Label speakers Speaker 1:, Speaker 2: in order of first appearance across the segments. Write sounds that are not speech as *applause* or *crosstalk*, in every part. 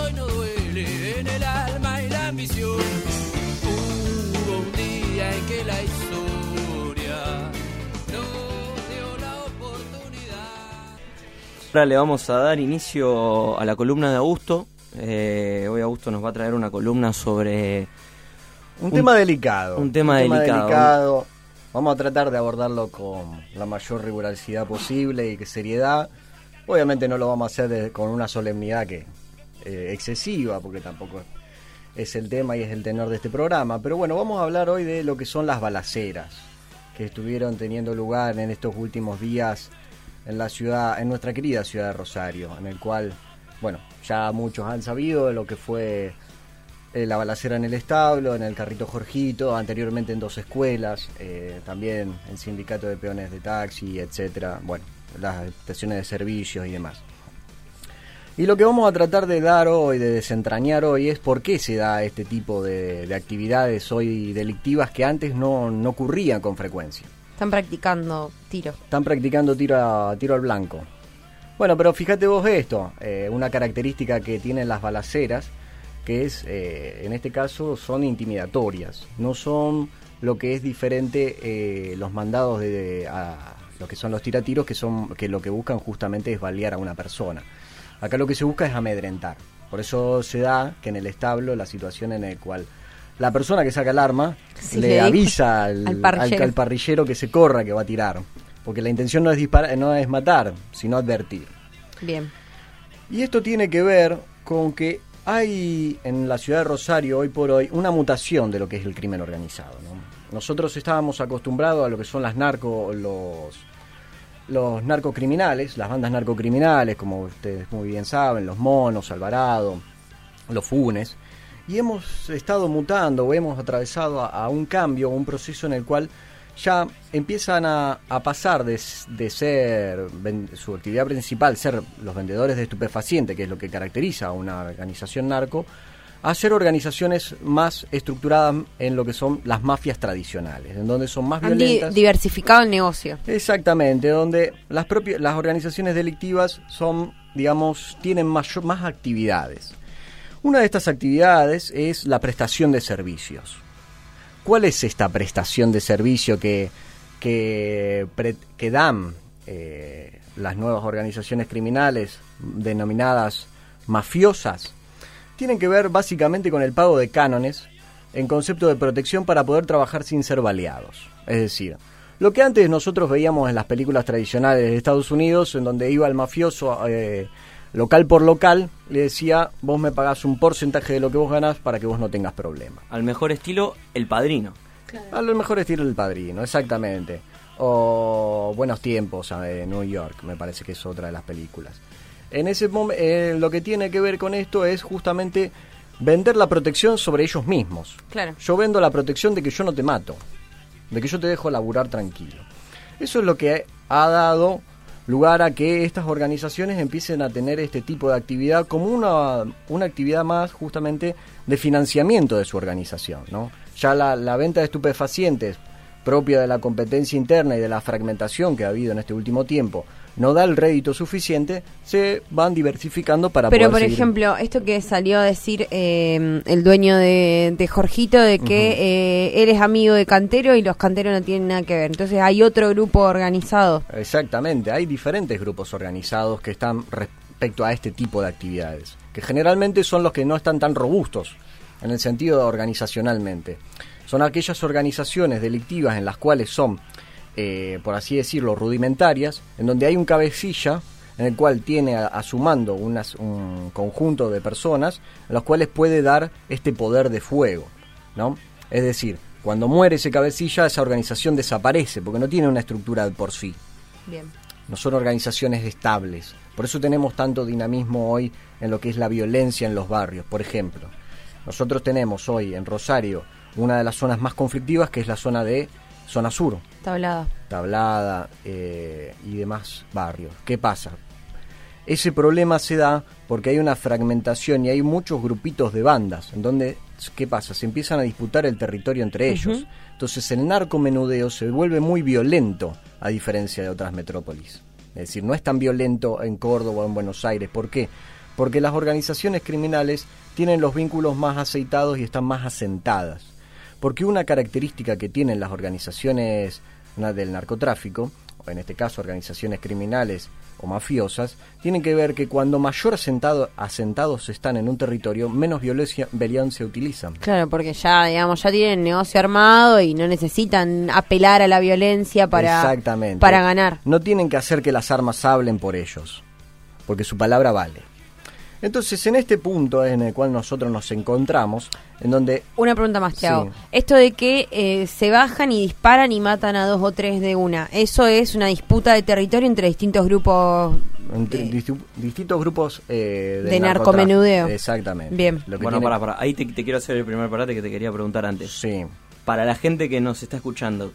Speaker 1: hoy no duele en el alma y la ambición. Hubo un día en que la historia nos dio la oportunidad.
Speaker 2: Ahora le vamos a dar inicio a la columna de Augusto. Eh, hoy Augusto nos va a traer una columna sobre
Speaker 3: Un, tema delicado.
Speaker 2: un tema delicado.
Speaker 3: delicado. Vamos a tratar de abordarlo con la mayor rigurosidad posible y que seriedad. Obviamente no lo vamos a hacer de- con una solemnidad que eh, excesiva, porque tampoco es el tema y es el tenor de este programa. Pero bueno, vamos a hablar hoy de lo que son las balaceras que estuvieron teniendo lugar en estos últimos días en la ciudad, en nuestra querida ciudad de Rosario, en el cual, bueno, ya muchos han sabido de lo que fue eh, la balacera en el establo, en el carrito Jorgito, anteriormente en dos escuelas, eh, también el sindicato de peones de taxi, etcétera, bueno, las estaciones de servicios y demás. Y lo que vamos a tratar de dar hoy, de desentrañar hoy, es por qué se da este tipo de, de actividades hoy delictivas que antes no, no ocurrían con frecuencia.
Speaker 4: Están practicando tiro.
Speaker 3: Están practicando tiro, a- tiro al blanco. Bueno, pero fíjate vos esto, eh, una característica que tienen las balaceras, que es, eh, en este caso, son intimidatorias, no son lo que es diferente eh, los mandados de, de- a lo que son los tiratiros, que son que lo que buscan justamente es balear a una persona. Acá lo que se busca es amedrentar. Por eso se da que en el establo la situación en la cual la persona que saca el arma
Speaker 4: Sí,
Speaker 3: le avisa al,
Speaker 4: al parrillero.
Speaker 3: al- al parrillero que se corra, que va a tirar. Porque la intención no es, disparar, no es matar, sino advertir.
Speaker 4: Bien.
Speaker 3: Y esto tiene que ver con que hay en la ciudad de Rosario hoy por hoy una mutación de lo que es el crimen organizado. ¿no? Nosotros estábamos acostumbrados a lo que son las narco, los, los narcocriminales, las bandas narcocriminales, como ustedes muy bien saben, los monos, Alvarado, los funes, y hemos estado mutando o hemos atravesado a, un cambio, un proceso en el cual ya empiezan a, pasar de, de ser su actividad principal, ser los vendedores de estupefacientes, que es lo que caracteriza a una organización narco, a ser organizaciones más estructuradas en lo que son las mafias tradicionales, en donde son más
Speaker 4: Han
Speaker 3: violentas.
Speaker 4: diversificado el negocio.
Speaker 3: Exactamente, donde las propias las organizaciones delictivas son, digamos, tienen mayor, más actividades. Una de estas actividades es la prestación de servicios. ¿Cuál es esta prestación de servicio que, que dan eh, las nuevas organizaciones criminales denominadas mafiosas? Tienen que ver básicamente con el pago de cánones en concepto de protección para poder trabajar sin ser baleados. Es decir, lo que antes nosotros veíamos en las películas tradicionales de Estados Unidos, en donde iba el mafioso eh, local por local, le decía, vos me pagás un porcentaje de lo que vos ganás para que vos no tengas problema.
Speaker 2: al mejor estilo El Padrino.
Speaker 3: A lo mejor estilo el padrino, exactamente. O Buenos Tiempos de New York, me parece que es otra de las películas. En ese momento, lo que tiene que ver con esto es justamente vender la protección sobre ellos mismos.
Speaker 4: Claro.
Speaker 3: Yo vendo la protección de que yo no te mato, de que yo te dejo laburar tranquilo. Eso es lo que ha dado lugar a que estas organizaciones empiecen a tener este tipo de actividad como una, una actividad más justamente de financiamiento de su organización. ¿no? Ya la, la venta de estupefacientes propia de la competencia interna y de la fragmentación que ha habido en este último tiempo no da el rédito suficiente, se van diversificando para
Speaker 4: Pero,
Speaker 3: poder
Speaker 4: por
Speaker 3: seguir-
Speaker 4: ejemplo, esto que salió a decir eh, el dueño de, de Jorgito, de que eh, él es amigo de Cantero y los Canteros no tienen nada que ver. Entonces hay otro grupo organizado.
Speaker 3: Exactamente, hay diferentes grupos organizados que están respecto a este tipo de actividades, que generalmente son los que no están tan robustos en el sentido de organizacionalmente. Son aquellas organizaciones delictivas en las cuales son, eh, por así decirlo, rudimentarias, en donde hay un cabecilla en el cual tiene a, a su mando unas- un conjunto de personas a los cuales puede dar este poder de fuego, ¿no? Es decir, cuando muere ese cabecilla, esa organización desaparece porque no tiene una estructura de por sí
Speaker 4: Bien.
Speaker 3: no son organizaciones estables. Por eso tenemos tanto dinamismo hoy en lo que es la violencia en los barrios. Por ejemplo, nosotros tenemos hoy en Rosario una de las zonas más conflictivas que es la zona de zona sur,
Speaker 4: Tablada.
Speaker 3: Tablada eh, y demás barrios. ¿Qué pasa? Ese problema se da porque hay una fragmentación y hay muchos grupitos de bandas, en donde, ¿qué pasa? Se empiezan a disputar el territorio entre ellos. Entonces el narcomenudeo se vuelve muy violento, a diferencia de otras metrópolis. Es decir, no es tan violento en Córdoba o en Buenos Aires. ¿Por qué? Porque las organizaciones criminales tienen los vínculos más aceitados y están más asentadas. Porque una característica que tienen las organizaciones del narcotráfico, o en este caso organizaciones criminales o mafiosas, tienen que ver que cuando mayor asentado, asentados están en un territorio, menos violencia, violencia utilizan.
Speaker 4: Claro, porque ya, digamos, ya tienen negocio armado y no necesitan apelar a la violencia para,
Speaker 3: Exactamente.
Speaker 4: para ganar.
Speaker 3: No tienen que hacer que las armas hablen por ellos, porque su palabra vale. Entonces, en este punto en el cual nosotros nos encontramos, en donde
Speaker 4: Una pregunta más te
Speaker 3: Sí.
Speaker 4: hago. Esto de que eh, se bajan y disparan y matan a dos o tres de una, ¿eso es una disputa de territorio entre distintos grupos?
Speaker 3: entre
Speaker 4: eh,
Speaker 3: distintos grupos eh,
Speaker 4: de
Speaker 3: narcotráfico.
Speaker 4: narcomenudeo.
Speaker 3: Exactamente.
Speaker 4: Bien.
Speaker 3: Lo que
Speaker 2: Bueno,
Speaker 3: tiene-
Speaker 2: para, para. Ahí te, te quiero hacer el primer parate que te quería preguntar antes.
Speaker 3: Sí.
Speaker 2: Para la gente que nos está escuchando,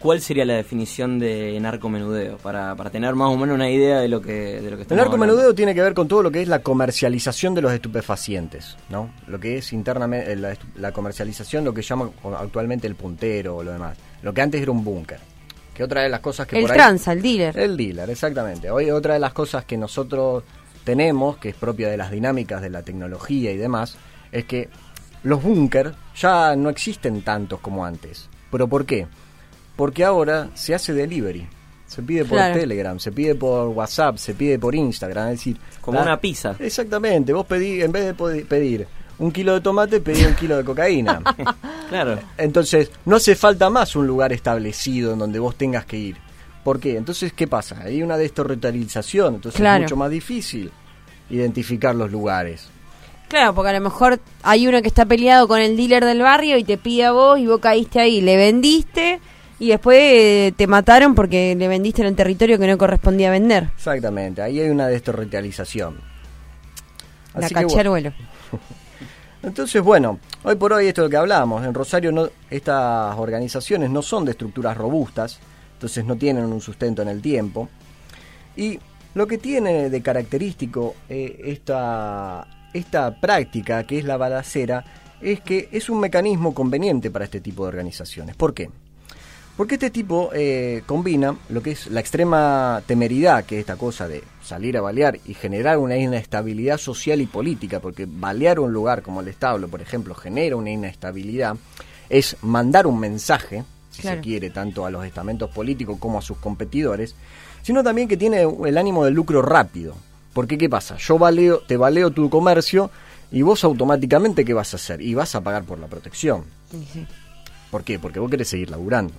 Speaker 2: ¿cuál sería la definición de narcomenudeo? Para, para tener más o menos una idea de lo que, de lo que
Speaker 3: El
Speaker 2: estamos
Speaker 3: narcomenudeo
Speaker 2: hablando.
Speaker 3: tiene que ver con todo lo que es la comercialización de los estupefacientes, ¿no? Lo que es internamente eh, la, comercialización, lo que llaman actualmente el puntero o lo demás. Lo que antes era un búnker. Que otra de las cosas que
Speaker 4: El
Speaker 3: por ahí-
Speaker 4: tranza, el dealer.
Speaker 3: El dealer, exactamente. Hoy otra de las cosas que nosotros tenemos, que es propia de las dinámicas de la tecnología y demás, es que los búnker ya no existen tantos como antes. ¿Pero por qué? Porque ahora se hace delivery. Se pide por
Speaker 4: Claro.
Speaker 3: Telegram, se pide por WhatsApp, se pide por Instagram. Es decir,
Speaker 2: Como
Speaker 3: la-
Speaker 2: una pizza.
Speaker 3: Exactamente. Vos pedí, en vez de pedir un kilo de tomate, pedí un kilo de cocaína. *laughs*
Speaker 2: Claro.
Speaker 3: Entonces, no hace falta más un lugar establecido en donde vos tengas que ir. ¿Por qué? Entonces, ¿qué pasa? Hay una destorretalización, entonces
Speaker 4: Claro.
Speaker 3: es mucho más difícil identificar los lugares.
Speaker 4: Claro, porque a lo mejor hay uno que está peleado con el dealer del barrio y te pide a vos y vos caíste ahí, le vendiste y después eh, te mataron porque le vendiste en el territorio que no correspondía vender.
Speaker 3: Exactamente, ahí hay una destorretalización.
Speaker 4: La
Speaker 3: que, bueno,
Speaker 4: cacharuelo. *laughs*
Speaker 3: Entonces, bueno, hoy por hoy esto es lo que hablamos. En Rosario no, estas organizaciones no son de estructuras robustas, entonces no tienen un sustento en el tiempo. Y lo que tiene de característico eh, esta, esta práctica, que es la balacera, es que es un mecanismo conveniente para este tipo de organizaciones. ¿Por qué? Porque este tipo eh, combina lo que es la extrema temeridad, que es esta cosa de salir a balear y generar una inestabilidad social y política, porque balear un lugar como el establo, por ejemplo, genera una inestabilidad, es mandar un mensaje, si
Speaker 4: Claro.
Speaker 3: se quiere, tanto a los estamentos políticos como a sus competidores, sino también que tiene el ánimo del lucro rápido. Porque ¿qué pasa? Yo baleo, te baleo tu comercio y vos automáticamente ¿qué vas a hacer? Y vas a pagar por la protección.
Speaker 4: Sí.
Speaker 3: ¿Por qué? Porque vos querés seguir laburando.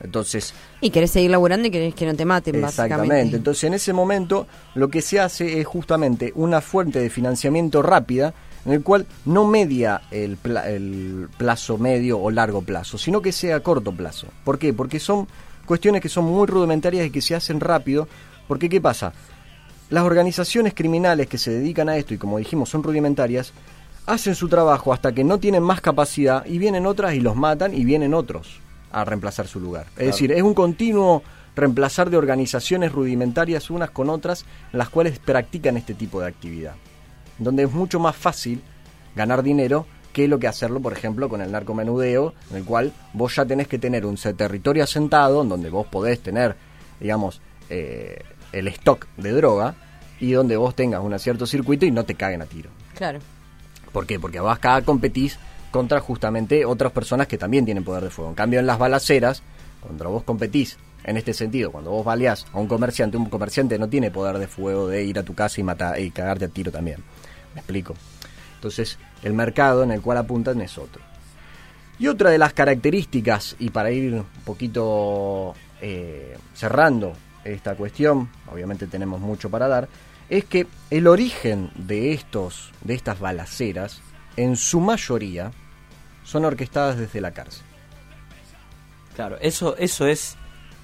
Speaker 3: Entonces,
Speaker 4: Y querés seguir laburando y querés que no te maten,
Speaker 3: Exactamente.
Speaker 4: básicamente.
Speaker 3: Entonces, en ese momento, lo que se hace es justamente una fuente de financiamiento rápida en el cual no media el, pla- el plazo medio o largo plazo, sino que sea corto plazo. ¿Por qué? Porque son cuestiones que son muy rudimentarias y que se hacen rápido. Porque, ¿qué pasa? Las organizaciones criminales que se dedican a esto y como dijimos son rudimentarias, hacen su trabajo hasta que no tienen más capacidad y vienen otras y los matan y vienen otros a reemplazar su lugar. Es decir, es un continuo reemplazar de organizaciones rudimentarias unas con otras en las cuales practican este tipo de actividad. Donde es mucho más fácil ganar dinero que lo que hacerlo, por ejemplo, con el narcomenudeo, en el cual vos ya tenés que tener un territorio asentado, en donde vos podés tener, digamos, eh, el stock de droga, y donde vos tengas un cierto circuito y no te caguen a tiro.
Speaker 4: Claro.
Speaker 3: ¿Por qué? Porque vos acá competís contra justamente otras personas que también tienen poder de fuego. En cambio, en las balaceras, cuando vos competís en este sentido, cuando vos baleás a un comerciante, un comerciante no tiene poder de fuego de ir a tu casa y matar y cagarte a tiro también. ¿Me explico? Entonces, el mercado en el cual apuntan es otro. Y otra de las características, y para ir un poquito eh, cerrando esta cuestión, obviamente tenemos mucho para dar, es que el origen de estos, de estas balaceras, en su mayoría, son orquestadas desde la cárcel.
Speaker 2: Claro, eso, eso es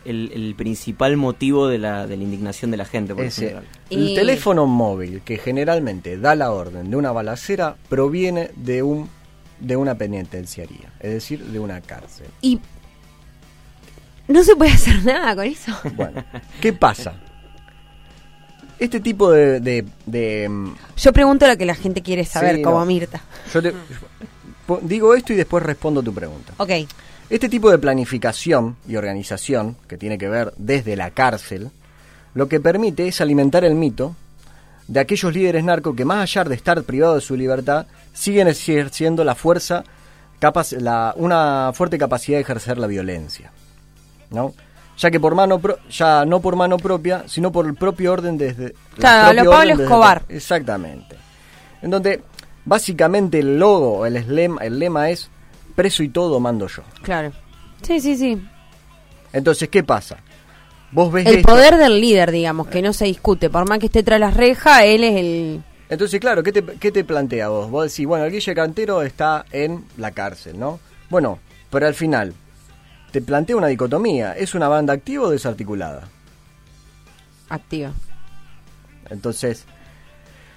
Speaker 2: el, el principal motivo de la, de la indignación de la gente, por
Speaker 3: Ese- el
Speaker 4: Y-
Speaker 3: teléfono móvil que generalmente da la orden de una balacera proviene de un de una penitenciaría, es decir, de una cárcel.
Speaker 4: Y no se puede hacer nada con eso.
Speaker 3: Bueno, ¿qué pasa? Este tipo de, de- de, mm,
Speaker 4: Yo pregunto lo que la gente quiere saber,
Speaker 3: Sí,
Speaker 4: como
Speaker 3: no.
Speaker 4: Mirta.
Speaker 3: yo te- digo esto y después respondo tu pregunta.
Speaker 4: Ok.
Speaker 3: Este tipo de planificación y organización, que tiene que ver desde la cárcel, lo que permite es alimentar el mito de aquellos líderes narcos que más allá de estar privados de su libertad, siguen ejerciendo la fuerza, capaz, la, una fuerte capacidad de ejercer la violencia. ¿no? Ya que por mano pro- ya no por mano propia, sino por el propio orden desde
Speaker 4: Claro, lo Pablo
Speaker 3: desde-
Speaker 4: Escobar.
Speaker 3: exactamente. En donde básicamente el logo, el lema, el lema es preso y todo mando yo.
Speaker 4: Claro. Sí, sí, sí.
Speaker 3: Entonces, ¿qué pasa? Vos ves
Speaker 4: El
Speaker 3: esto-
Speaker 4: poder del líder, digamos, que no se discute. Por más que esté tras las rejas, él es el...
Speaker 3: Entonces, claro, ¿qué te, qué te plantea vos? Vos decís, bueno, el Guille Cantero está en la cárcel, ¿no? Bueno, pero al final, te plantea una dicotomía. ¿Es una banda activa o desarticulada?
Speaker 4: activa.
Speaker 3: Entonces,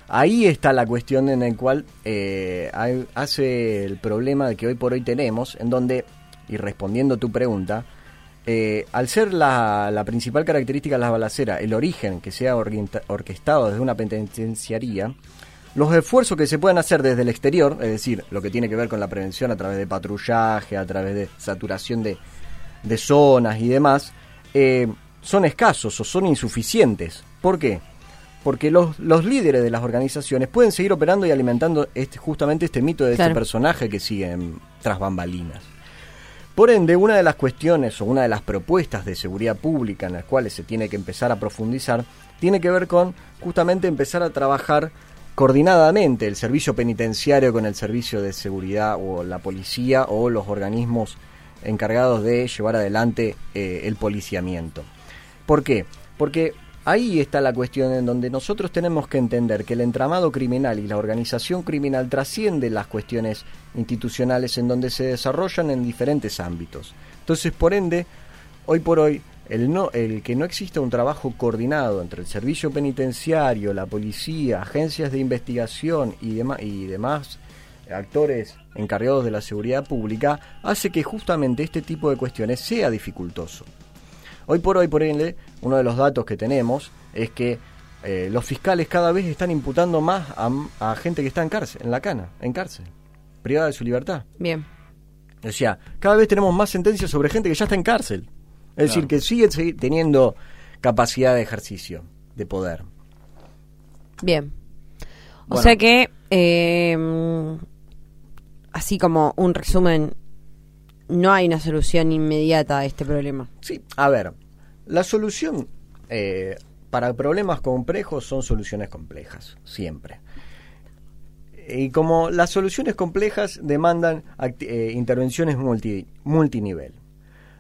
Speaker 3: ahí está la cuestión en la cual eh, hace el problema que hoy por hoy tenemos, en donde, y respondiendo tu pregunta, eh, al ser la, principal característica de las balaceras, el origen que sea orquestado desde una penitenciaría, los esfuerzos que se pueden hacer desde el exterior, es decir, lo que tiene que ver con la prevención a través de patrullaje, a través de saturación de, de zonas y demás, eh, son escasos o son insuficientes. ¿Por qué? Porque los, los líderes de las organizaciones pueden seguir operando y alimentando este, justamente este mito de
Speaker 4: Claro.
Speaker 3: este personaje que sigue tras bambalinas. Por ende, una de las cuestiones o una de las propuestas de seguridad pública en las cuales se tiene que empezar a profundizar tiene que ver con justamente empezar a trabajar coordinadamente el servicio penitenciario con el servicio de seguridad o la policía o los organismos encargados de llevar adelante eh, el policiamiento. ¿Por qué? Porque ahí está la cuestión en donde nosotros tenemos que entender que el entramado criminal y la organización criminal trasciende las cuestiones institucionales en donde se desarrollan en diferentes ámbitos. Entonces, por ende, hoy por hoy, el, no, el que no exista un trabajo coordinado entre el servicio penitenciario, la policía, agencias de investigación y, demás actores encargados de la seguridad pública hace que justamente este tipo de cuestiones sea dificultoso. Hoy por hoy, por ende, uno de los datos que tenemos es que eh, los fiscales cada vez están imputando más a, a gente que está en cárcel, en la cana, en cárcel, privada de su libertad.
Speaker 4: Bien.
Speaker 3: O sea, cada vez tenemos más sentencias sobre gente que ya está en cárcel. Es decir, que sigue teniendo capacidad de ejercicio, de poder.
Speaker 4: Bien. O
Speaker 3: Bueno.
Speaker 4: sea que, eh, así como un resumen, no hay una solución inmediata a este problema.
Speaker 3: Sí, a ver, la solución eh, para problemas complejos son soluciones complejas, siempre. Y como las soluciones complejas demandan eh, intervenciones multi- multinivel.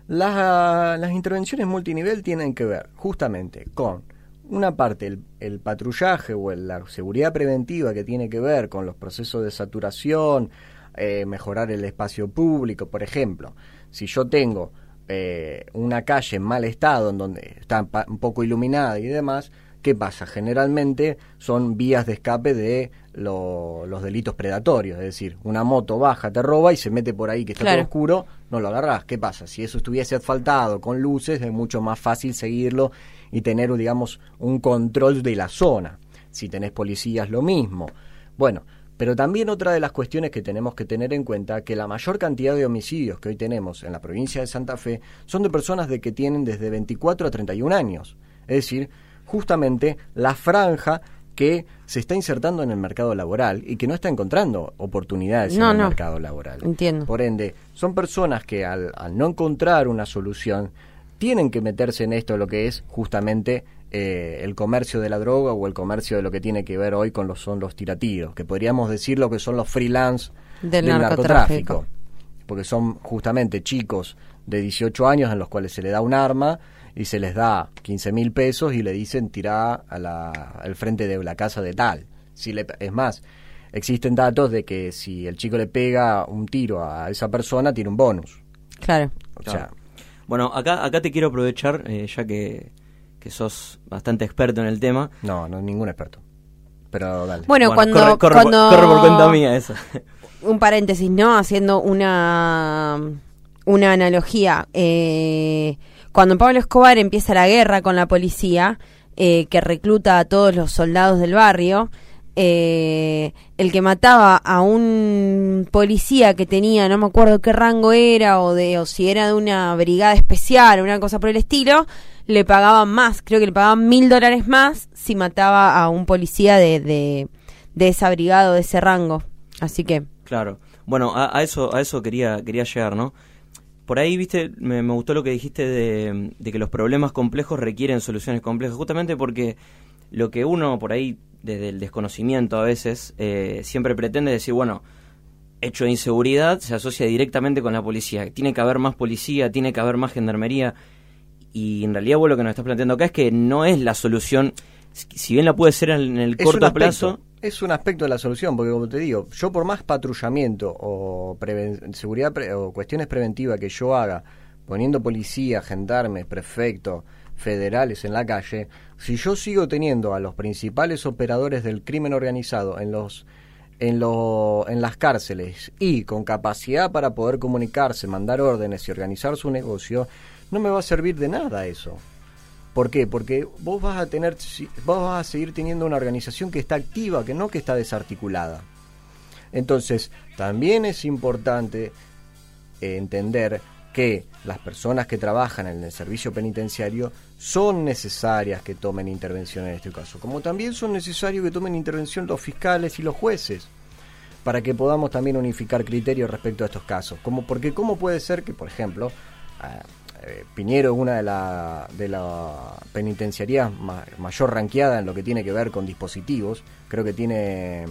Speaker 3: Las, las intervenciones multinivel tienen que ver justamente con una parte el, el patrullaje o la seguridad preventiva que tiene que ver con los procesos de saturación, eh, mejorar el espacio público, por ejemplo. Si yo tengo eh, una calle en mal estado, en donde está un poco iluminada y demás, ¿qué pasa? Generalmente son vías de escape de lo- los delitos predatorios, es decir, una moto baja, te roba y se mete por ahí que está
Speaker 4: Claro.
Speaker 3: todo oscuro, no lo agarrás. ¿Qué pasa? Si eso estuviese asfaltado con luces, es mucho más fácil seguirlo y tener, digamos, un control de la zona. Si tenés policías, lo mismo. Bueno, pero también otra de las cuestiones que tenemos que tener en cuenta que la mayor cantidad de homicidios que hoy tenemos en la provincia de Santa Fe son de personas de que tienen desde 24 a 31 años. Es decir, justamente la franja que se está insertando en el mercado laboral y que no está encontrando oportunidades
Speaker 4: No,
Speaker 3: en el
Speaker 4: no.
Speaker 3: mercado laboral.
Speaker 4: Entiendo.
Speaker 3: Por ende, son personas que al, al no encontrar una solución tienen que meterse en esto, lo que es justamente eh, el comercio de la droga o el comercio de lo que tiene que ver hoy con los son los tiratiros, que podríamos decir lo que son los freelance
Speaker 4: Del
Speaker 3: del,
Speaker 4: narcotráfico.
Speaker 3: narcotráfico. Porque son justamente chicos de 18 años en los cuales se le da un arma y se les da 15 mil pesos y le dicen tirá a la, al frente de la casa de tal. Si le, es más, existen datos de que si el chico le pega un tiro a esa persona, tiene un bonus.
Speaker 4: Claro.
Speaker 3: O
Speaker 2: Claro.
Speaker 3: sea,
Speaker 2: Bueno, acá, acá te quiero aprovechar, eh, ya que, que sos bastante experto en el tema.
Speaker 3: no, no ningún experto. Pero dale.
Speaker 4: Bueno, cuando,
Speaker 2: corre, corre por-
Speaker 4: cuando
Speaker 2: corre por cuenta mía eso. *laughs*
Speaker 4: un paréntesis, ¿no? Haciendo una, una analogía. Eh, cuando Pablo Escobar empieza la guerra con la policía, eh, que recluta a todos los soldados del barrio, eh, el que mataba a un policía que tenía, no me acuerdo qué rango era, o, de, o si era de una brigada especial, o una cosa por el estilo, le pagaban más, creo que le pagaban mil dólares más si mataba a un policía de, de, de esa brigada de ese rango. Así que...
Speaker 2: Claro. Bueno, a, a eso, a eso quería, quería llegar, ¿no? Por ahí, viste, me, me gustó lo que dijiste de, de que los problemas complejos requieren soluciones complejas, justamente porque lo que uno por ahí, desde el desconocimiento a veces, eh, siempre pretende decir, bueno, hecho de inseguridad se asocia directamente con la policía. Tiene que haber más policía, tiene que haber más gendarmería. Y en realidad vos lo que nos estás planteando acá es que no es la solución, si bien la puede ser en el
Speaker 3: Es
Speaker 2: corto
Speaker 3: aspecto,
Speaker 2: plazo,
Speaker 3: Es un aspecto de la solución, porque como te digo, yo por más patrullamiento o preven- seguridad pre- o cuestiones preventivas que yo haga, poniendo policía, gendarmes, prefectos, federales en la calle, si yo sigo teniendo a los principales operadores del crimen organizado en los en, lo- en las cárceles y con capacidad para poder comunicarse, mandar órdenes y organizar su negocio, no me va a servir de nada eso. ¿Por qué? Porque vos vas a tener, vos vas a seguir teniendo una organización que está activa, que no que está desarticulada. Entonces, también es importante entender que las personas que trabajan en el servicio penitenciario son necesarias que tomen intervención en este caso, como también son necesarios que tomen intervención los fiscales y los jueces para que podamos también unificar criterios respecto a estos casos. Como, porque cómo puede ser que, por ejemplo, eh, Piñero es una de la, de la penitenciarías ma- mayor ranqueada en lo que tiene que ver con dispositivos. Creo que tiene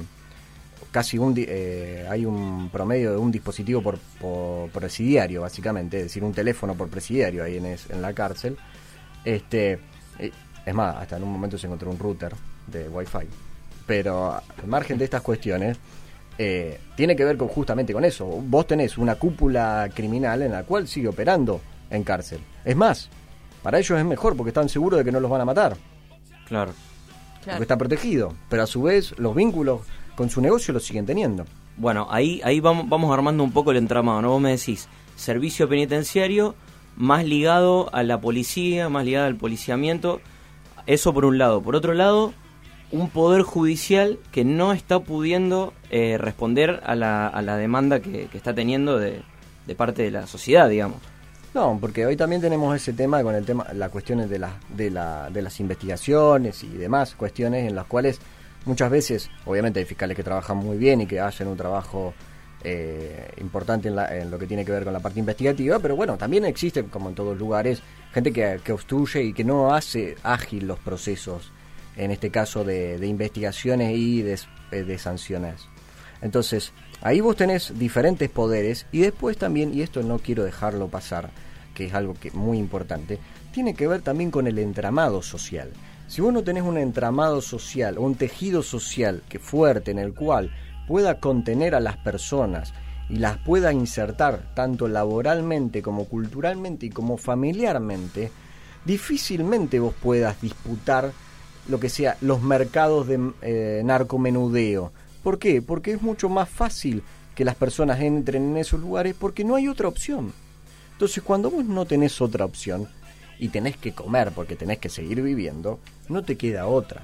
Speaker 3: casi un eh, hay un promedio de un dispositivo por, por presidiario básicamente es decir un teléfono por presidiario ahí en, en la cárcel. Este eh, es más hasta en un momento se encontró un router de wifi. Pero al margen de estas cuestiones eh, tiene que ver con, justamente con eso. Vos tenés una cúpula criminal en la cual sigue operando en cárcel es más para ellos es mejor porque están seguros de que no los van a matar
Speaker 2: claro.
Speaker 3: porque está protegido pero a su vez los vínculos con su negocio los siguen teniendo
Speaker 2: Bueno, ahí, ahí vamos, vamos armando un poco el entramado, ¿no? Vos me decís, servicio penitenciario más ligado a la policía, más ligado al policiamiento, eso por un lado. Por otro lado, un poder judicial que no está pudiendo eh, responder a la, a la demanda que, que está teniendo de, de parte de la sociedad, digamos.
Speaker 3: No, porque hoy también tenemos ese tema con el tema, las cuestiones de, la, de, la, de las investigaciones y demás cuestiones en las cuales muchas veces, obviamente hay fiscales que trabajan muy bien y que hacen un trabajo eh, importante en, la- en lo que tiene que ver con la parte investigativa, pero bueno, también existe, como en todos lugares, gente que, que obstruye y que no hace ágil los procesos, en este caso de, de investigaciones y de, de sanciones. Entonces, ahí vos tenés diferentes poderes y después también, y esto no quiero dejarlo pasar, que es algo que muy importante, tiene que ver también con el entramado social. Si vos no tenés un entramado social, un tejido social que fuerte en el cual pueda contener a las personas y las pueda insertar tanto laboralmente como culturalmente y como familiarmente, difícilmente vos puedas disputar lo que sea los mercados de eh, narcomenudeo. ¿Por qué? Porque es mucho más fácil que las personas entren en esos lugares porque no hay otra opción. Entonces cuando vos no tenés otra opción y tenés que comer porque tenés que seguir viviendo, no te queda otra,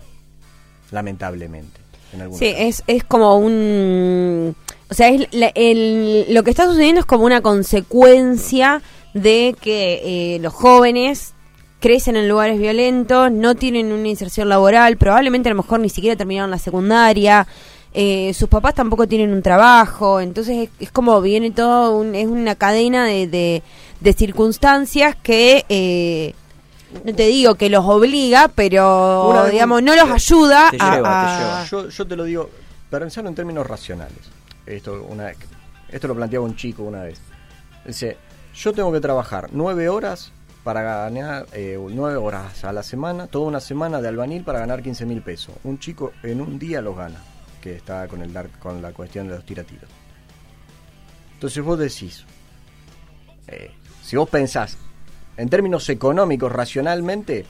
Speaker 3: lamentablemente. En
Speaker 4: Sí, es, es como un... O sea, es la- el- lo que está sucediendo es como una consecuencia de que eh, los jóvenes crecen en lugares violentos, no tienen una inserción laboral, probablemente a lo mejor ni siquiera terminaron la secundaria, eh, sus papás tampoco tienen un trabajo, entonces es, es como viene todo, un- es una cadena de, de, de circunstancias que... eh, no te digo que los obliga, pero
Speaker 3: Una
Speaker 4: digamos no los ayuda
Speaker 2: Te
Speaker 4: a,
Speaker 2: lleva, te lleva.
Speaker 3: Yo, yo te lo digo, para pensarlo en términos racionales. Esto, una, esto lo planteaba un chico una vez. Dice, yo tengo que trabajar nueve horas para ganar eh, nueve horas a la semana, toda una semana de albanil para ganar 15 mil pesos. Un chico en un día los gana, que está con, el dar- con la cuestión de los tiratiros. Entonces vos decís, eh, si vos pensás en términos económicos, racionalmente,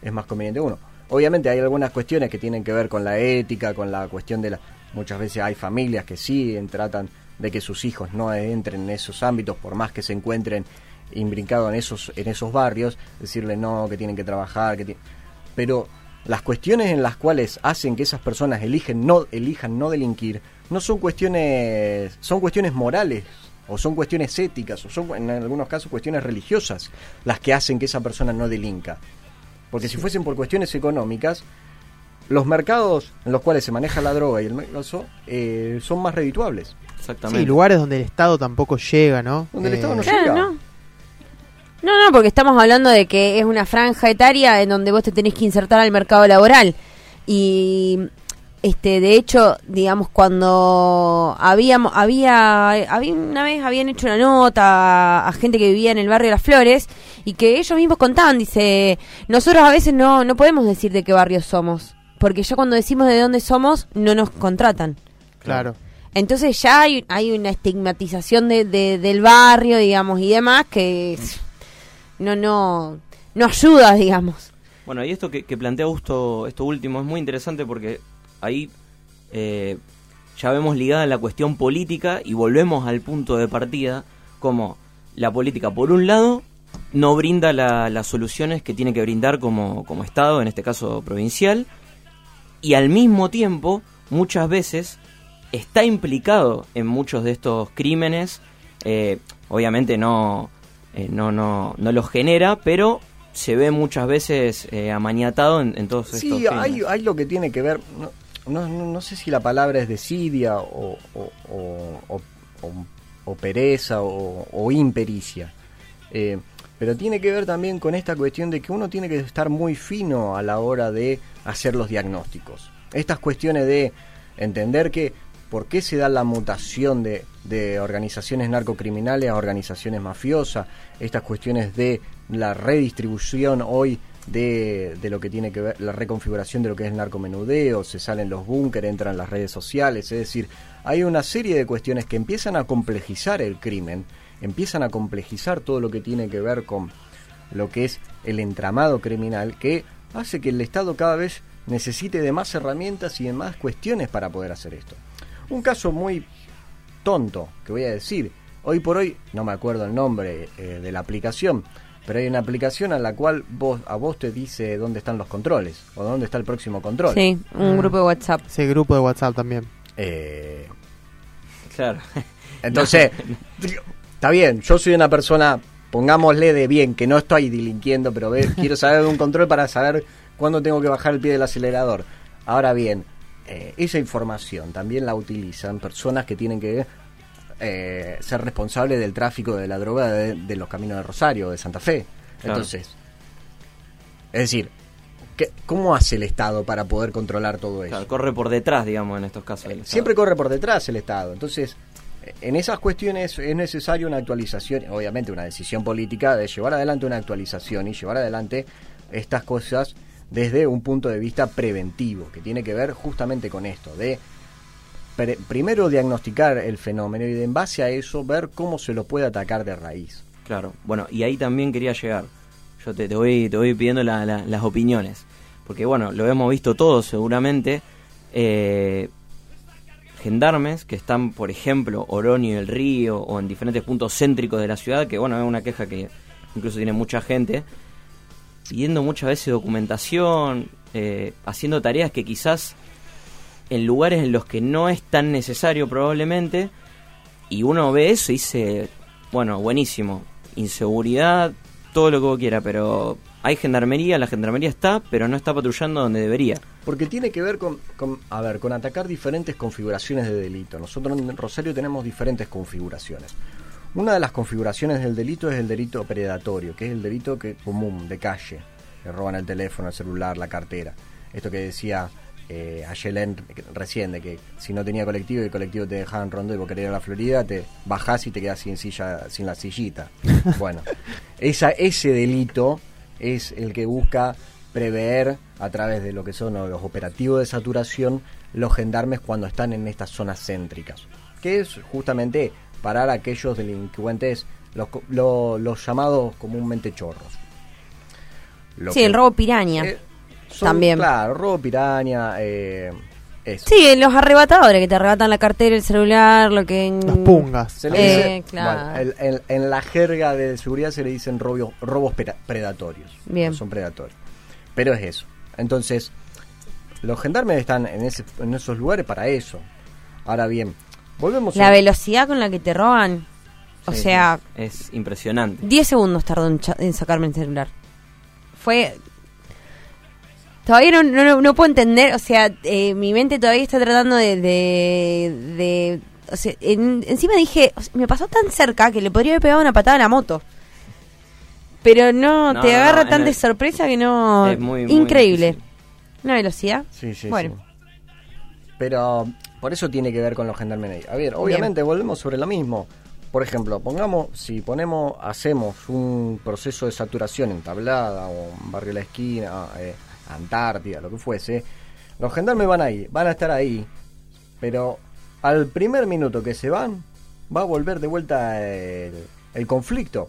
Speaker 3: es más conveniente uno. Obviamente hay algunas cuestiones que tienen que ver con la ética, con la cuestión de la... Muchas veces hay familias que sí tratan de que sus hijos no entren en esos ámbitos, por más que se encuentren imbrincados en esos, en esos barrios, decirle no, que tienen que trabajar, que Pero las cuestiones en las cuales hacen que esas personas eligen no, elijan no delinquir no son cuestiones, son cuestiones morales o son cuestiones éticas o son en algunos casos cuestiones religiosas las que hacen que esa persona no delinca. Porque si fuesen por cuestiones económicas, los mercados en los cuales se maneja la droga y el mercado eh, son más redituables.
Speaker 2: Exactamente.
Speaker 5: Sí, lugares donde el Estado tampoco llega, ¿no?
Speaker 3: Donde el
Speaker 5: Eh,
Speaker 3: Estado no
Speaker 4: Claro,
Speaker 3: llega.
Speaker 4: no. No, no, porque estamos hablando de que es una franja etaria en donde vos te tenés que insertar al mercado laboral. Y este de hecho, digamos cuando habíamos había había una vez habían hecho una nota a, a gente que vivía en el barrio Las Flores y que ellos mismos contaban, dice, nosotros a veces no no podemos decir de qué barrio somos, porque ya cuando decimos de dónde somos no nos contratan.
Speaker 5: Claro.
Speaker 4: Entonces ya hay, hay una estigmatización de, de- del barrio, digamos, y demás que no, no, no ayuda, digamos.
Speaker 2: Bueno, y esto que, plantea Augusto, esto último, es muy interesante porque ahí eh, ya vemos ligada la cuestión política y volvemos al punto de partida, como la política, por un lado, no brinda la- las soluciones que tiene que brindar como, como Estado, en este caso provincial, y al mismo tiempo, muchas veces, está implicado en muchos de estos crímenes, eh, obviamente no, eh, no, no, no los genera, pero se ve muchas veces eh, amaniatado en, en todos estos
Speaker 3: Sí, hay,
Speaker 2: crímenes.
Speaker 3: hay lo que tiene que ver, no, no, no- sé si la palabra es desidia o, o, pereza o, o impericia, Eh, pero tiene que ver también con esta cuestión de que uno tiene que estar muy fino a la hora de hacer los diagnósticos. Estas cuestiones de entender que por qué se da la mutación de, de organizaciones narcocriminales a organizaciones mafiosas, estas cuestiones de la redistribución hoy de, lo que tiene que ver, la reconfiguración de lo que es el narcomenudeo, se salen los búnkeres, entran las redes sociales, es decir, hay una serie de cuestiones que empiezan a complejizar el crimen, empiezan a complejizar todo lo que tiene que ver con lo que es el entramado criminal, que hace que el Estado cada vez necesite de más herramientas y de más cuestiones para poder hacer esto. Un caso muy tonto que voy a decir, hoy por hoy, no me acuerdo el nombre eh, de la aplicación, pero hay una aplicación a la cual vos, a vos te dice dónde están los controles o dónde está el próximo control.
Speaker 4: Sí, un
Speaker 5: Ah.
Speaker 4: grupo de WhatsApp.
Speaker 5: Ese grupo de WhatsApp también.
Speaker 3: Eh,
Speaker 2: Claro.
Speaker 3: Entonces, *laughs* está bien, yo soy una persona, pongámosle de bien, que no estoy delinquiendo, pero ve, *laughs* quiero saber de un control para saber cuándo tengo que bajar el pie del acelerador. Ahora bien, eh, esa información también la utilizan personas que tienen que eh, ser responsables del tráfico de la droga de, de los caminos de Rosario, de Santa Fe.
Speaker 2: Claro.
Speaker 3: Entonces, es decir, ¿qué- ¿cómo hace el Estado para poder controlar todo eso?
Speaker 2: Claro, corre por detrás, digamos, en estos casos.
Speaker 3: Siempre corre por detrás el Estado. Entonces, en esas cuestiones es necesaria una actualización, obviamente una decisión política de llevar adelante una actualización y llevar adelante estas cosas desde un punto de vista preventivo, que tiene que ver justamente con esto, de primero diagnosticar el fenómeno y de en base a eso ver cómo se lo puede atacar de raíz.
Speaker 2: Claro, bueno, y ahí también quería llegar. Yo te, te voy, te voy pidiendo la- las opiniones. Porque bueno, lo hemos visto todos seguramente. eh, gendarmes que están, por ejemplo, Oroño y el Río o en diferentes puntos céntricos de la ciudad, que bueno, es una queja que incluso tiene mucha gente, pidiendo muchas veces documentación, eh, haciendo tareas que quizás en lugares en los que no es tan necesario probablemente, y uno ve eso y dice, bueno, buenísimo, inseguridad, todo lo que vos quiera, pero hay gendarmería, la gendarmería está, pero no está patrullando donde debería.
Speaker 3: Porque tiene que ver con, con, a ver, con atacar diferentes configuraciones de delito. Nosotros en Rosario tenemos diferentes configuraciones. Una de las configuraciones del delito es el delito predatorio, que es el delito que, común, de calle. Le roban el teléfono, el celular, la cartera. Esto que decía eh, Ayelen recién, de que si no tenía colectivo y el colectivo te dejaba en rondo y vos querías ir a la Florida, te bajás y te quedás sin silla, sin la sillita. *laughs* Bueno, esa, ese delito es el que busca prever a través de lo que son los operativos de saturación los gendarmes cuando están en estas zonas céntricas, que es justamente parar a aquellos delincuentes, los, co- lo- los llamados comúnmente chorros. Lo
Speaker 4: Sí,
Speaker 3: que-
Speaker 4: el robo piraña.
Speaker 3: eh, son,
Speaker 4: También.
Speaker 3: Claro, robo piraña, eh, eso.
Speaker 4: Sí, los arrebatadores que te arrebatan la cartera, el celular, lo que...
Speaker 5: Los pungas.
Speaker 3: Se le
Speaker 4: Eh,
Speaker 3: dice-
Speaker 4: claro.
Speaker 3: bueno, el- el- en la jerga de seguridad se le dicen robos, robos predatorios.
Speaker 4: Bien.
Speaker 3: Son predatorios. Pero es eso. Entonces, los gendarmes están en, ese, en esos lugares para eso. Ahora bien, volvemos
Speaker 4: La
Speaker 3: a...
Speaker 4: velocidad con la que te roban. O
Speaker 2: Sí,
Speaker 4: sea,
Speaker 2: es impresionante.
Speaker 4: 10 segundos tardó en, cha- en sacarme el celular. Fue. Todavía no, no, no puedo entender, o sea, eh, mi mente todavía está tratando de. de, de- o sea, en- encima dije, o sea, me pasó tan cerca que le podría haber pegado una patada a la moto. Pero no,
Speaker 2: No,
Speaker 4: te
Speaker 2: no,
Speaker 4: agarra
Speaker 2: no,
Speaker 4: tan de sorpresa que no.
Speaker 2: es muy,
Speaker 4: Increíble. Una velocidad.
Speaker 3: Sí, sí,
Speaker 4: Bueno.
Speaker 3: sí. Pero por eso tiene que ver con los gendarmes ahí. A ver, obviamente volvemos sobre lo mismo. Por ejemplo, pongamos, si ponemos, hacemos un proceso de saturación en Tablada o en Barrio La Esquina, eh, Antártida, lo que fuese, los gendarmes van ahí, van a estar ahí, pero al primer minuto que se van, va a volver de vuelta el, el conflicto.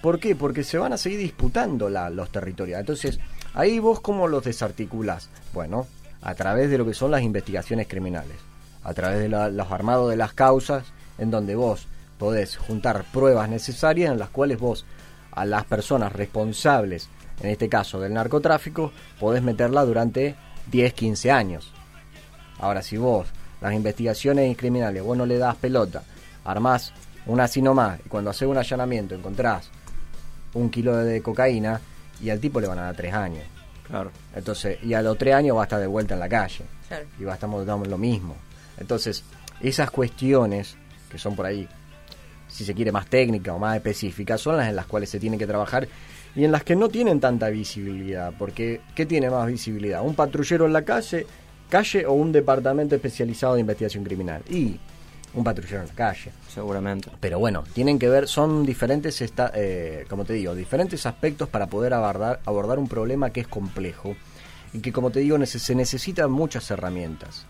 Speaker 3: ¿Por qué? Porque se van a seguir disputando la- los territorios. Entonces, ahí vos cómo los desarticulás. Bueno, a través de lo que son las investigaciones criminales, a través de la- los armados de las causas, en donde vos podés juntar pruebas necesarias en las cuales vos a las personas responsables, en este caso del narcotráfico, podés meterla durante 10, 15 años. Ahora, si vos las investigaciones criminales, vos no le das pelota, armás una así nomás, y cuando haces un allanamiento encontrás un kilo de cocaína, y al tipo le van a dar tres años.
Speaker 2: Claro.
Speaker 3: Entonces, y a los tres años va a estar de vuelta en la calle.
Speaker 4: Claro.
Speaker 3: Y va a estar dando lo mismo. Entonces, esas cuestiones que son por ahí, si se quiere más técnicas o más específicas, son las en las cuales se tiene que trabajar y en las que no tienen tanta visibilidad. Porque, ¿qué tiene más visibilidad? ¿Un patrullero en la calle, calle o un departamento especializado de investigación criminal? Y un patrullero en la calle.
Speaker 2: Seguramente.
Speaker 3: Pero bueno, tienen que ver, son diferentes, esta, eh, como te digo, diferentes aspectos para poder abordar, abordar un problema que es complejo y que, como te digo, se necesitan muchas herramientas.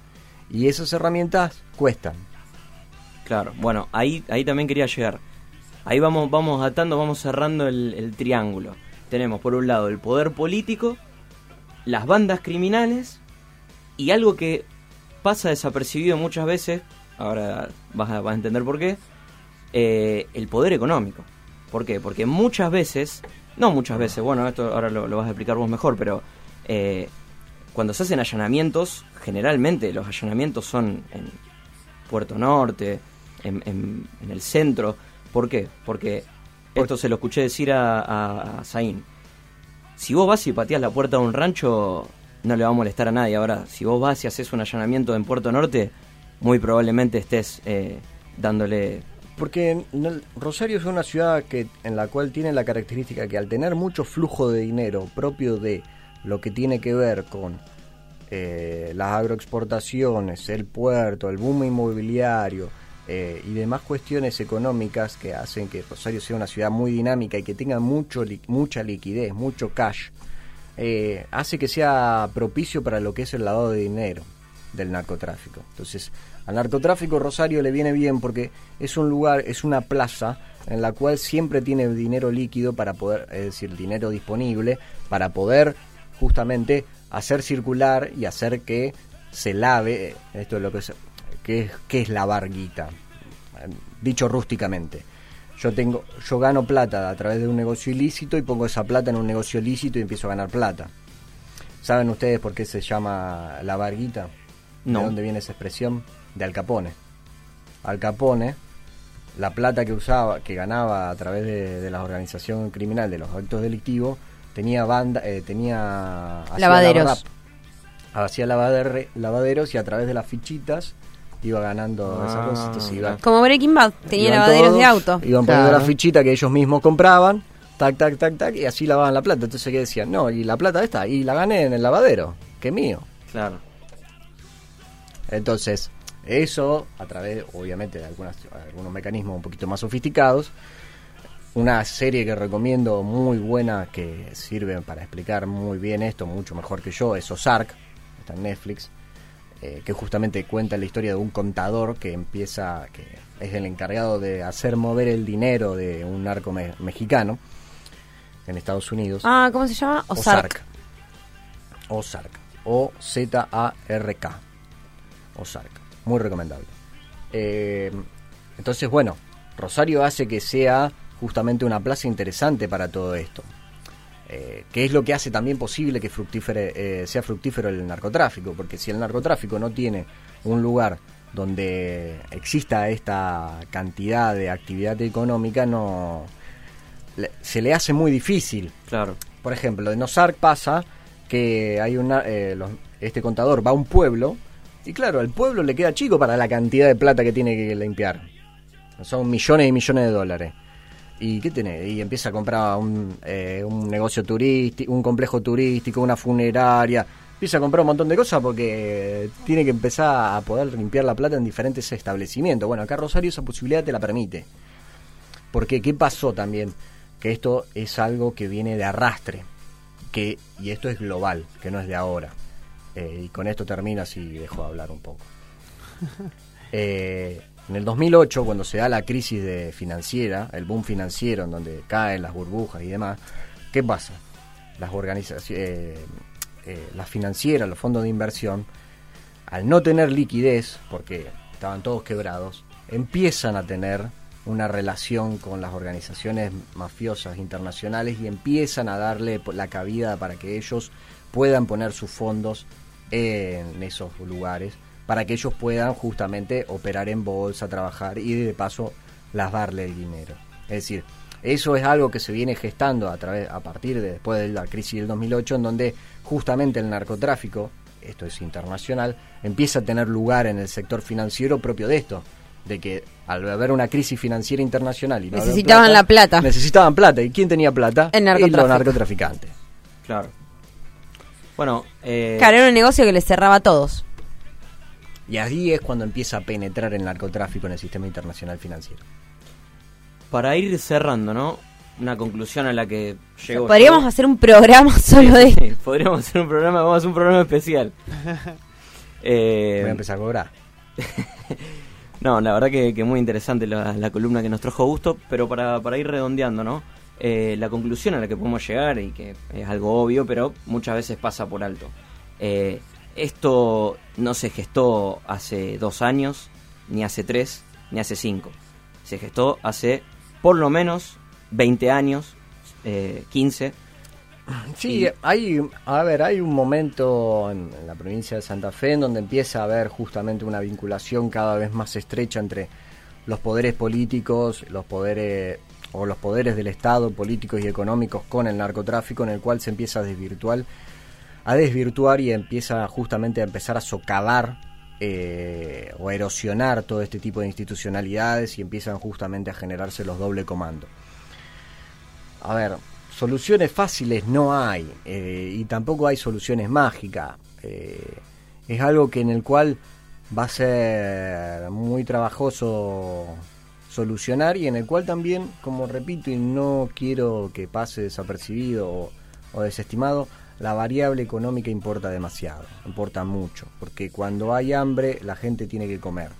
Speaker 3: Y esas herramientas cuestan.
Speaker 2: Claro, bueno, ahí, ahí también quería llegar. Ahí vamos, vamos atando, vamos cerrando el, triángulo. Tenemos por un lado el poder político, las bandas criminales y algo que pasa desapercibido muchas veces, ahora vas a, vas a entender por qué, eh, el poder económico. ¿Por qué? Porque muchas veces, no muchas veces, bueno, esto ahora lo, lo vas a explicar vos mejor, pero eh, cuando se hacen allanamientos, generalmente los allanamientos son en Puerto Norte, en, en- en el centro. ¿Por qué? Porque esto se lo escuché decir a, a, a Zain. Si vos vas y pateas la puerta de un rancho, no le va a molestar a nadie. Ahora, si vos vas y haces un allanamiento en Puerto Norte, muy probablemente estés eh, dándole...
Speaker 3: Porque Rosario es una ciudad que en la cual tiene la característica que al tener mucho flujo de dinero propio de lo que tiene que ver con eh, las agroexportaciones, el puerto, el boom inmobiliario eh, y demás cuestiones económicas que hacen que Rosario sea una ciudad muy dinámica y que tenga mucho mucha liquidez, mucho cash, eh, hace que sea propicio para lo que es el lavado de dinero del narcotráfico. Entonces, al narcotráfico Rosario le viene bien porque es un lugar, es una plaza en la cual siempre tiene dinero líquido para poder, es decir, dinero disponible para poder justamente hacer circular y hacer que se lave, eh, esto es lo que es, que es, que es lavar guita, eh, dicho rústicamente. Yo tengo, yo gano plata a través de un negocio ilícito y pongo esa plata en un negocio ilícito y empiezo a ganar plata. ¿Saben ustedes por qué se llama lavar guita?
Speaker 2: No.
Speaker 3: ¿De dónde viene esa expresión? De Al Capone. Al Capone, la plata que usaba, que ganaba a través de, de la organización criminal, de los actos delictivos, tenía banda, eh, tenía
Speaker 4: Lavaderos.
Speaker 3: hacía lavader- lavaderos y a través de las fichitas iba ganando esas
Speaker 2: Ah,
Speaker 3: cosas. Entonces iba-
Speaker 4: Como Breaking Bad, tenía lavaderos
Speaker 3: todos,
Speaker 4: de auto.
Speaker 3: Iban poniendo
Speaker 5: Claro.
Speaker 3: la fichita que ellos mismos compraban, tac, tac, tac, tac, y así lavaban la plata. Entonces, ¿qué decían? No, y la plata esta, y la gané en el lavadero, que es mío.
Speaker 2: Claro.
Speaker 3: Entonces, eso, a través, obviamente, de algunas, algunos mecanismos un poquito más sofisticados, una serie que recomiendo muy buena que sirve para explicar muy bien esto, mucho mejor que yo, es Ozark, está en Netflix, eh, que justamente cuenta la historia de un contador que empieza, que es el encargado de hacer mover el dinero de un narco me- mexicano en Estados Unidos.
Speaker 4: Ah, ¿cómo se llama? Ozark.
Speaker 3: Ozark. O-Z-A-R-K. Ozark. Muy recomendable. Eh, entonces, bueno, Rosario hace que sea justamente una plaza interesante para todo esto. eh, que es lo que hace también posible que fructífere, eh, sea fructífero el narcotráfico, porque si el narcotráfico no tiene un lugar donde exista esta cantidad de actividad económica, no le- se le hace muy difícil
Speaker 2: Claro.
Speaker 3: por ejemplo, de Nosark pasa que hay una, eh, los- este contador va a un pueblo y claro, al pueblo le queda chico para la cantidad de plata que tiene que limpiar. Son millones y millones de dólares. ¿Y qué tiene? Y empieza a comprar un, eh, un negocio turístico, un complejo turístico, una funeraria. Empieza a comprar un montón de cosas porque tiene que empezar a poder limpiar la plata en diferentes establecimientos. Bueno, acá Rosario esa posibilidad te la permite. Porque, ¿qué pasó también? Que esto es algo que viene de arrastre. Que, y esto es global, que no es de ahora. Eh, y con esto termino así dejo de hablar un poco. *laughs* Eh, en el 2008, cuando se da la crisis de financiera, el boom financiero en donde caen las burbujas y demás, ¿qué pasa? Las organizaciones, eh, eh, las financieras, los fondos de inversión, al no tener liquidez, porque estaban todos quebrados, empiezan a tener una relación con las organizaciones mafiosas internacionales y empiezan a darle la cabida para que ellos puedan poner sus fondos en esos lugares, para que ellos puedan justamente operar en bolsa, trabajar y de paso lavarle el dinero. Es decir, eso es algo que se viene gestando a, través, a partir de después de la crisis del 2008, en donde justamente el narcotráfico, esto es internacional, empieza a tener lugar en el sector financiero propio de esto, de que al haber una crisis financiera internacional y no
Speaker 4: Necesitaban la plata.
Speaker 3: necesitaban plata. ¿Y quién tenía plata?
Speaker 4: El
Speaker 3: Y
Speaker 4: narcotráfico.
Speaker 3: los narcotraficantes.
Speaker 2: Claro. Bueno, eh,
Speaker 4: Claro, era un negocio que les cerraba a todos.
Speaker 3: Y ahí es cuando empieza a penetrar el narcotráfico en el sistema internacional financiero.
Speaker 2: para ir cerrando, ¿no? Una conclusión a la que llegó.
Speaker 4: Podríamos hacer un programa *laughs* solo de esto.
Speaker 2: Sí, podríamos hacer un programa, vamos a hacer un programa especial. *laughs* Eh,
Speaker 3: Voy a empezar a cobrar. *laughs*
Speaker 2: No, la verdad que, que muy interesante la, la columna que nos trajo Gusto, pero para, para ir redondeando, ¿no? Eh, la conclusión a la que podemos llegar, y que es algo obvio, pero muchas veces pasa por alto. Eh, esto no se gestó hace dos años, ni hace tres, ni hace cinco. Se gestó hace por lo menos 20 años, eh, 15.
Speaker 3: Sí,
Speaker 2: Y-
Speaker 3: hay, a ver, hay un momento en, en la provincia de Santa Fe en donde empieza a haber justamente una vinculación cada vez más estrecha entre los poderes políticos, los poderes o los poderes del Estado, políticos y económicos con el narcotráfico, en el cual se empieza a desvirtuar, a desvirtuar y empieza justamente a empezar a socavar eh, o a erosionar todo este tipo de institucionalidades y empiezan justamente a generarse los doble comandos. A ver, soluciones fáciles no hay eh, y tampoco hay soluciones mágicas. Eh, es algo que en el cual va a ser muy trabajoso solucionar y en el cual también, como repito y no quiero que pase desapercibido o desestimado, la variable económica importa demasiado, importa mucho, porque cuando hay hambre la gente tiene que comer.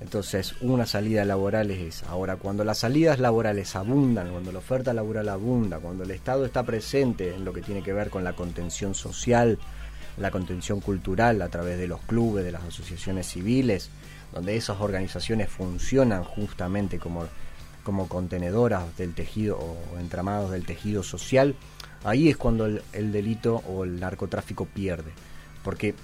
Speaker 3: Entonces, una salida laboral es esa. Ahora, cuando las salidas laborales abundan, cuando la oferta laboral abunda, cuando el Estado está presente en lo que tiene que ver con la contención social, la contención cultural a través de los clubes, de las asociaciones civiles, donde esas organizaciones funcionan justamente como, como contenedoras del tejido o entramados del tejido social, ahí es cuando el, el delito o el narcotráfico pierde. Porque,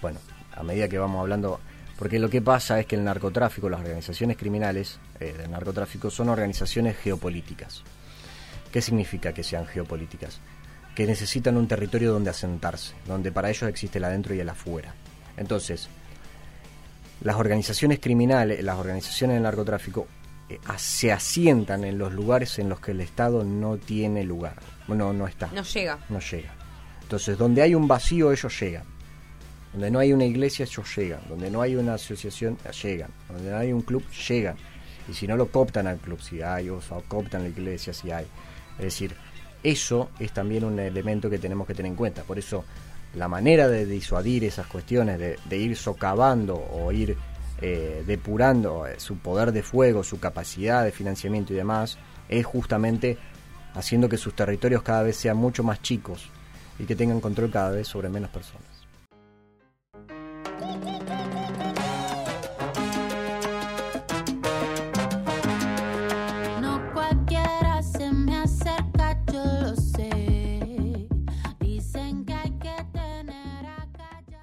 Speaker 3: bueno, a medida que vamos hablando, porque lo que pasa es que el narcotráfico, las organizaciones criminales eh, del narcotráfico son organizaciones geopolíticas. ¿Qué significa que sean geopolíticas? Que necesitan un territorio donde asentarse, donde para ellos existe el adentro y el afuera. Entonces, las organizaciones criminales, las organizaciones del narcotráfico, se asientan en los lugares en los que el Estado no tiene lugar, no, no está,
Speaker 4: No llega.
Speaker 3: no llega. Entonces, donde hay un vacío, ellos llegan. Donde no hay una iglesia, ellos llegan. Donde no hay una asociación, llegan. Donde no hay un club, llegan. Y si no lo cooptan al club, si hay, o sea, cooptan la iglesia, si hay. Es decir, eso es también un elemento que tenemos que tener en cuenta. Por eso, la manera de disuadir esas cuestiones, de, de ir socavando o ir eh, depurando eh, su poder de fuego, su capacidad de financiamiento y demás, es justamente haciendo que sus territorios cada vez sean mucho más chicos y que tengan control cada vez sobre menos personas.